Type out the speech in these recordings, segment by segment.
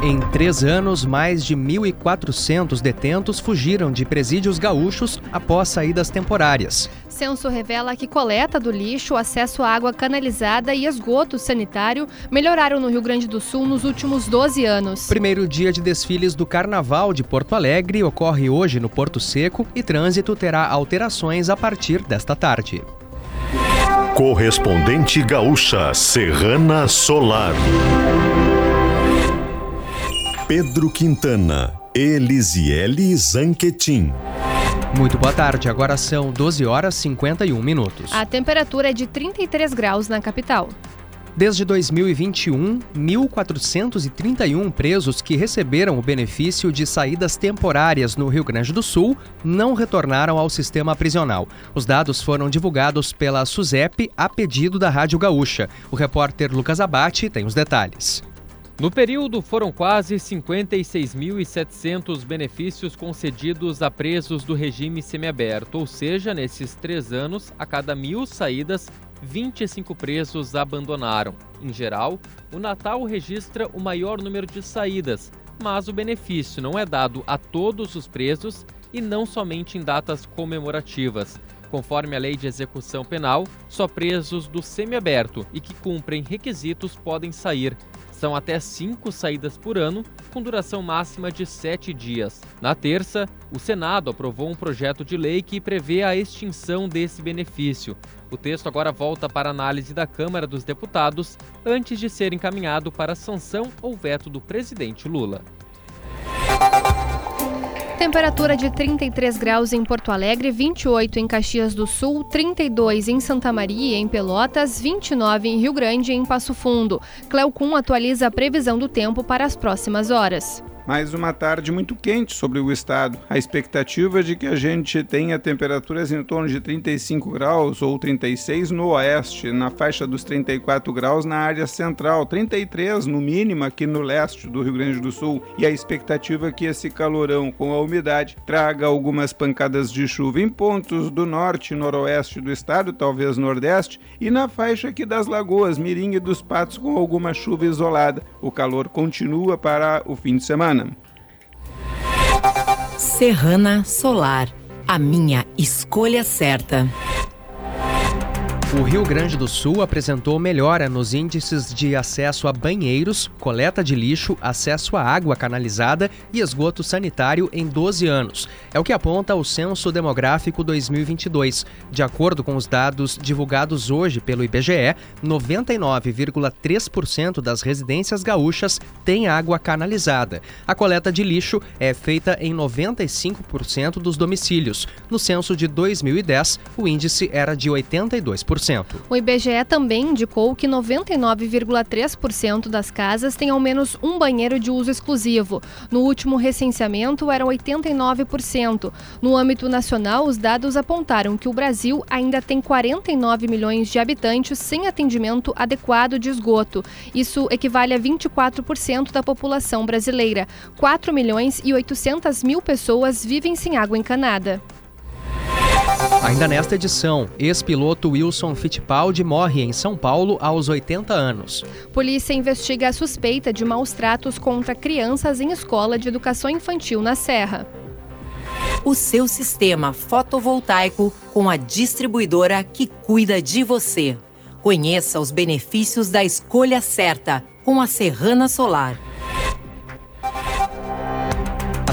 Em três anos, mais de 1.400 detentos fugiram de presídios gaúchos após saídas temporárias. Censo revela que coleta do lixo, acesso à água canalizada e esgoto sanitário melhoraram no Rio Grande do Sul nos últimos 12 anos. Primeiro dia de desfiles do Carnaval de Porto Alegre ocorre hoje no Porto Seco e trânsito terá alterações a partir desta tarde. Correspondente gaúcha Serrana Solar. Pedro Quintana, Elisiele Zanquetin. Muito boa tarde, agora são 12 horas e 51 minutos. A temperatura é de 33 graus na capital. Desde 2021, 1.431 presos que receberam o benefício de saídas temporárias no Rio Grande do Sul não retornaram ao sistema prisional. Os dados foram divulgados pela SUSEP a pedido da Rádio Gaúcha. O repórter Lucas Abate tem os detalhes. No período, foram quase 56.700 benefícios concedidos a presos do regime semiaberto, ou seja, nesses três anos, a cada mil saídas, 25 presos abandonaram. Em geral, o Natal registra o maior número de saídas, mas o benefício não é dado a todos os presos e não somente em datas comemorativas. Conforme a lei de execução penal, só presos do semiaberto e que cumprem requisitos podem sair. São até cinco saídas por ano, com duração máxima de sete dias. Na terça, o Senado aprovou um projeto de lei que prevê a extinção desse benefício. O texto agora volta para análise da Câmara dos Deputados antes de ser encaminhado para sanção ou veto do presidente Lula. Temperatura de 33 graus em Porto Alegre, 28 em Caxias do Sul, 32 em Santa Maria e em Pelotas, 29 em Rio Grande e em Passo Fundo. Cleocum atualiza a previsão do tempo para as próximas horas mais uma tarde muito quente sobre o estado. A expectativa é de que a gente tenha temperaturas em torno de 35 graus ou 36 no oeste, na faixa dos 34 graus na área central, 33 no mínimo aqui no leste do Rio Grande do Sul. E a expectativa é que esse calorão com a umidade traga algumas pancadas de chuva em pontos do norte e noroeste do estado, talvez nordeste, e na faixa aqui das lagoas, Mirim e dos Patos com alguma chuva isolada. O calor continua para o fim de semana. Serrana Solar, a minha escolha certa. O Rio Grande do Sul apresentou melhora nos índices de acesso a banheiros, coleta de lixo, acesso à água canalizada e esgoto sanitário em 12 anos. É o que aponta o Censo Demográfico 2022. De acordo com os dados divulgados hoje pelo IBGE, 99,3% das residências gaúchas têm água canalizada. A coleta de lixo é feita em 95% dos domicílios. No censo de 2010, o índice era de 82%. O IBGE também indicou que 99,3% das casas têm ao menos um banheiro de uso exclusivo. No último recenseamento, eram 89%. No âmbito nacional, os dados apontaram que o Brasil ainda tem 49 milhões de habitantes sem atendimento adequado de esgoto. Isso equivale a 24% da população brasileira. 4 milhões e 800 mil pessoas vivem sem água encanada. Ainda nesta edição, ex-piloto Wilson Fittipaldi morre em São Paulo aos 80 anos. Polícia investiga a suspeita de maus tratos contra crianças em escola de educação infantil na Serra. O seu sistema fotovoltaico com a distribuidora que cuida de você. Conheça os benefícios da escolha certa com a Serrana Solar.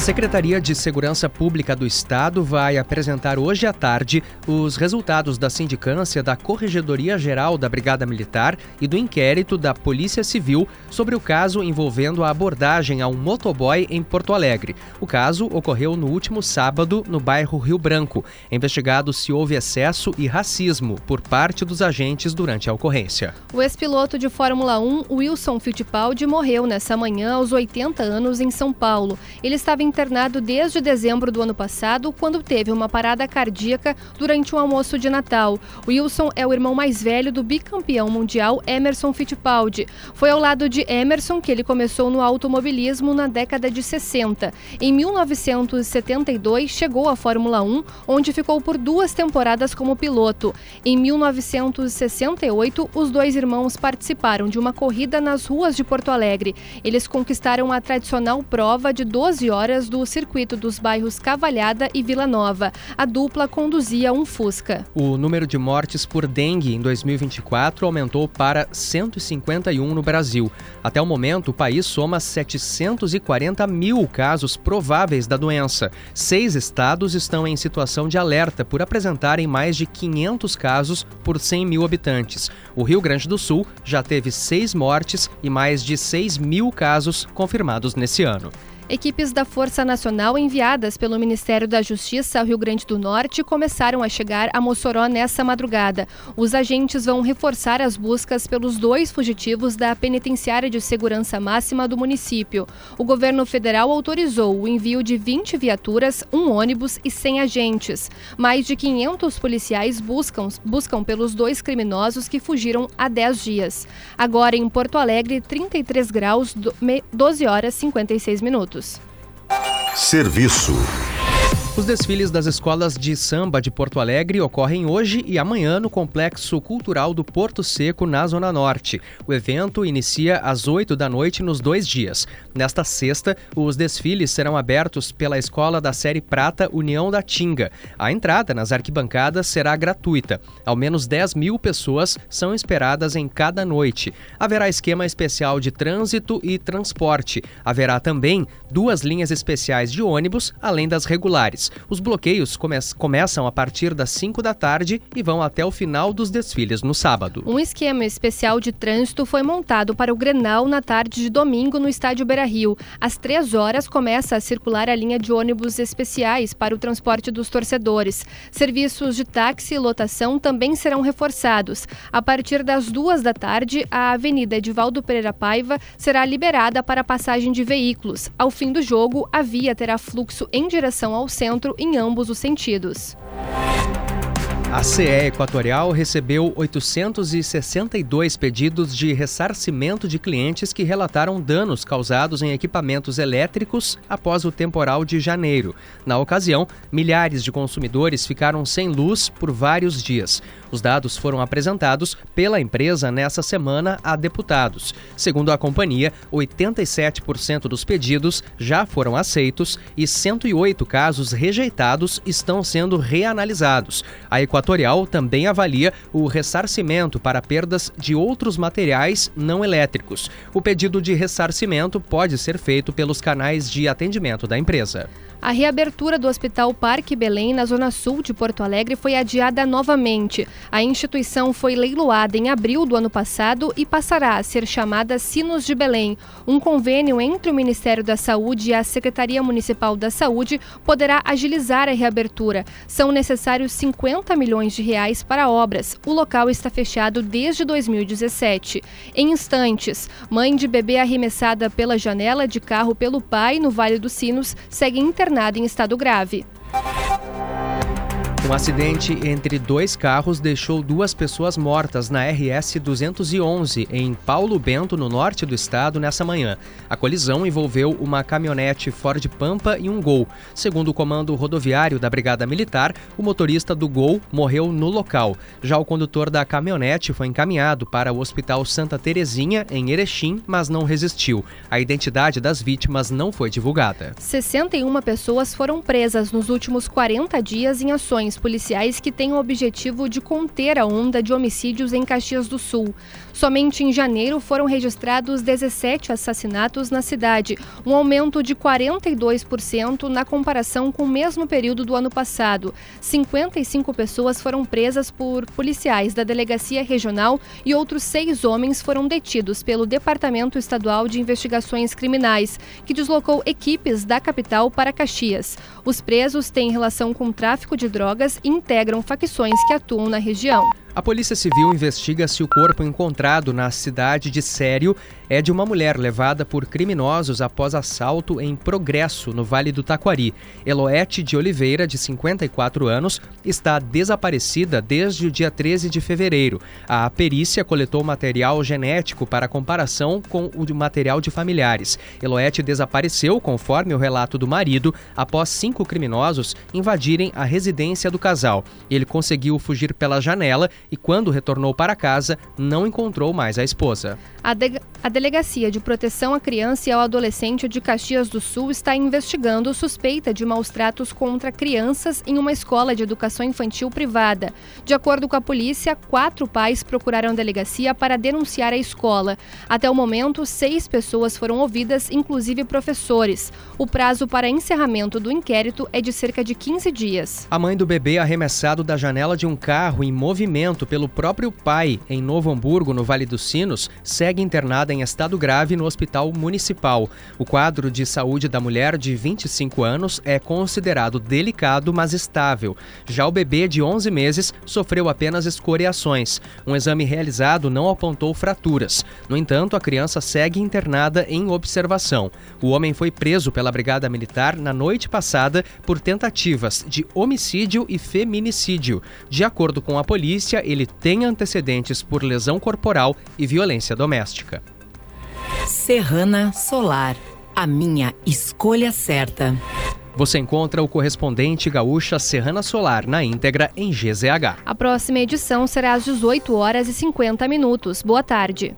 Secretaria de Segurança Pública do Estado vai apresentar hoje à tarde os resultados da sindicância da Corregedoria Geral da Brigada Militar e do inquérito da Polícia Civil sobre o caso envolvendo a abordagem a um motoboy em Porto Alegre. O caso ocorreu no último sábado no bairro Rio Branco. Investigado se houve excesso e racismo por parte dos agentes durante a ocorrência. O ex-piloto de Fórmula 1, Wilson Fittipaldi, morreu nessa manhã aos 80 anos em São Paulo. Ele estava internado desde dezembro do ano passado, quando teve uma parada cardíaca durante um almoço de Natal. Wilson é o irmão mais velho do bicampeão mundial Emerson Fittipaldi. Foi ao lado de Emerson que ele começou no automobilismo na década de 60. Em 1972, chegou à Fórmula 1, onde ficou por duas temporadas como piloto. Em 1968, os dois irmãos participaram de uma corrida nas ruas de Porto Alegre. Eles conquistaram a tradicional prova de 12 horas do circuito dos bairros Cavalhada e Vila Nova. A dupla conduzia um Fusca. O número de mortes por dengue em 2024 aumentou para 151 no Brasil. Até o momento, o país soma 740 mil casos prováveis da doença. Seis estados estão em situação de alerta por apresentarem mais de 500 casos por 100 mil habitantes. O Rio Grande do Sul já teve seis mortes e mais de 6 mil casos confirmados nesse ano. Equipes da Força Nacional enviadas pelo Ministério da Justiça ao Rio Grande do Norte começaram a chegar a Mossoró nessa madrugada. Os agentes vão reforçar as buscas pelos dois fugitivos da Penitenciária de Segurança Máxima do município. O governo federal autorizou o envio de 20 viaturas, um ônibus e 100 agentes. Mais de 500 policiais buscam, buscam pelos dois criminosos que fugiram há 10 dias. Agora em Porto Alegre, 33 graus, 12 horas e 56 minutos. Serviço. Os desfiles das escolas de samba de Porto Alegre ocorrem hoje e amanhã no Complexo Cultural do Porto Seco, na Zona Norte. O evento inicia às 8 da noite nos dois dias. Nesta sexta, os desfiles serão abertos pela Escola da Série Prata União da Tinga. A entrada nas arquibancadas será gratuita. Ao menos 10 mil pessoas são esperadas em cada noite. Haverá esquema especial de trânsito e transporte. Haverá também duas linhas especiais de ônibus, além das regulares. Os bloqueios come começam a partir das 5 da tarde e vão até o final dos desfiles no sábado. Um esquema especial de trânsito foi montado para o Grenal na tarde de domingo no estádio Beira-Rio. Às 3 horas começa a circular a linha de ônibus especiais para o transporte dos torcedores. Serviços de táxi e lotação também serão reforçados. A partir das 2 da tarde, a Avenida Edivaldo Pereira Paiva será liberada para passagem de veículos. Ao fim do jogo, a via terá fluxo em direção ao centro centro em ambos os sentidos. A CE Equatorial recebeu 862 pedidos de ressarcimento de clientes que relataram danos causados em equipamentos elétricos após o temporal de janeiro. Na ocasião, milhares de consumidores ficaram sem luz por vários dias. Os dados foram apresentados pela empresa nessa semana a deputados. Segundo a companhia, 87% dos pedidos já foram aceitos e 108 casos rejeitados estão sendo reanalisados. A Equatorial também avalia o ressarcimento para perdas de outros materiais não elétricos. O pedido de ressarcimento pode ser feito pelos canais de atendimento da empresa. A reabertura do Hospital Parque Belém, na zona sul de Porto Alegre, foi adiada novamente. A instituição foi leiloada em abril do ano passado e passará a ser chamada Sinos de Belém. Um convênio entre o Ministério da Saúde e a Secretaria Municipal da Saúde poderá agilizar a reabertura. São necessários 50 milhões de reais para obras. O local está fechado desde 2017. Em instantes, mãe de bebê arremessada pela janela de carro pelo pai no Vale dos Sinos segue internada em estado grave. Um acidente entre dois carros deixou duas pessoas mortas na RS 211 em Paulo Bento, no norte do estado, nessa manhã. A colisão envolveu uma caminhonete Ford Pampa e um Gol. Segundo o comando rodoviário da Brigada Militar, o motorista do Gol morreu no local. Já o condutor da caminhonete foi encaminhado para o Hospital Santa Terezinha, em Erechim, mas não resistiu. A identidade das vítimas não foi divulgada. 61 pessoas foram presas nos últimos 40 dias em ações policiais que têm o objetivo de conter a onda de homicídios em Caxias do Sul. Somente em janeiro foram registrados 17 assassinatos na cidade, um aumento de 42% na comparação com o mesmo período do ano passado. 55 pessoas foram presas por policiais da Delegacia Regional e outros seis homens foram detidos pelo Departamento Estadual de Investigações Criminais, que deslocou equipes da capital para Caxias. Os presos têm relação com tráfico de drogas integram facções que atuam na região. A Polícia Civil investiga se o corpo encontrado na cidade de Sério é de uma mulher levada por criminosos após assalto em Progresso, no Vale do Taquari. Eloete de Oliveira, de 54 anos, está desaparecida desde o dia 13 de fevereiro. A perícia coletou material genético para comparação com o material de familiares. Eloete desapareceu, conforme o relato do marido, após cinco criminosos invadirem a residência do casal. Ele conseguiu fugir pela janela e, quando retornou para casa, não encontrou mais a esposa. A, de a Delegacia de Proteção à Criança e ao Adolescente de Caxias do Sul está investigando suspeita de maus tratos contra crianças em uma escola de educação infantil privada. De acordo com a polícia, quatro pais procuraram a delegacia para denunciar a escola. Até o momento, seis pessoas foram ouvidas, inclusive professores. O prazo para encerramento do inquérito é de cerca de 15 dias. A mãe do bebê arremessado da janela de um carro em movimento pelo próprio pai em Novo Hamburgo, no Vale dos Sinos, segue internada em estado grave no hospital municipal. O quadro de saúde da mulher de 25 anos é considerado delicado, mas estável. Já o bebê de 11 meses sofreu apenas escoriações. Um exame realizado não apontou fraturas. No entanto, a criança segue internada em observação. O homem foi preso pela Brigada Militar na noite passada por tentativas de homicídio e feminicídio. De acordo com a polícia, ele tem antecedentes por lesão corporal e violência doméstica. Serrana Solar, a minha escolha certa. Você encontra o correspondente gaúcha Serrana Solar na íntegra em GZH. A próxima edição será às 18 horas e 50 minutos. Boa tarde.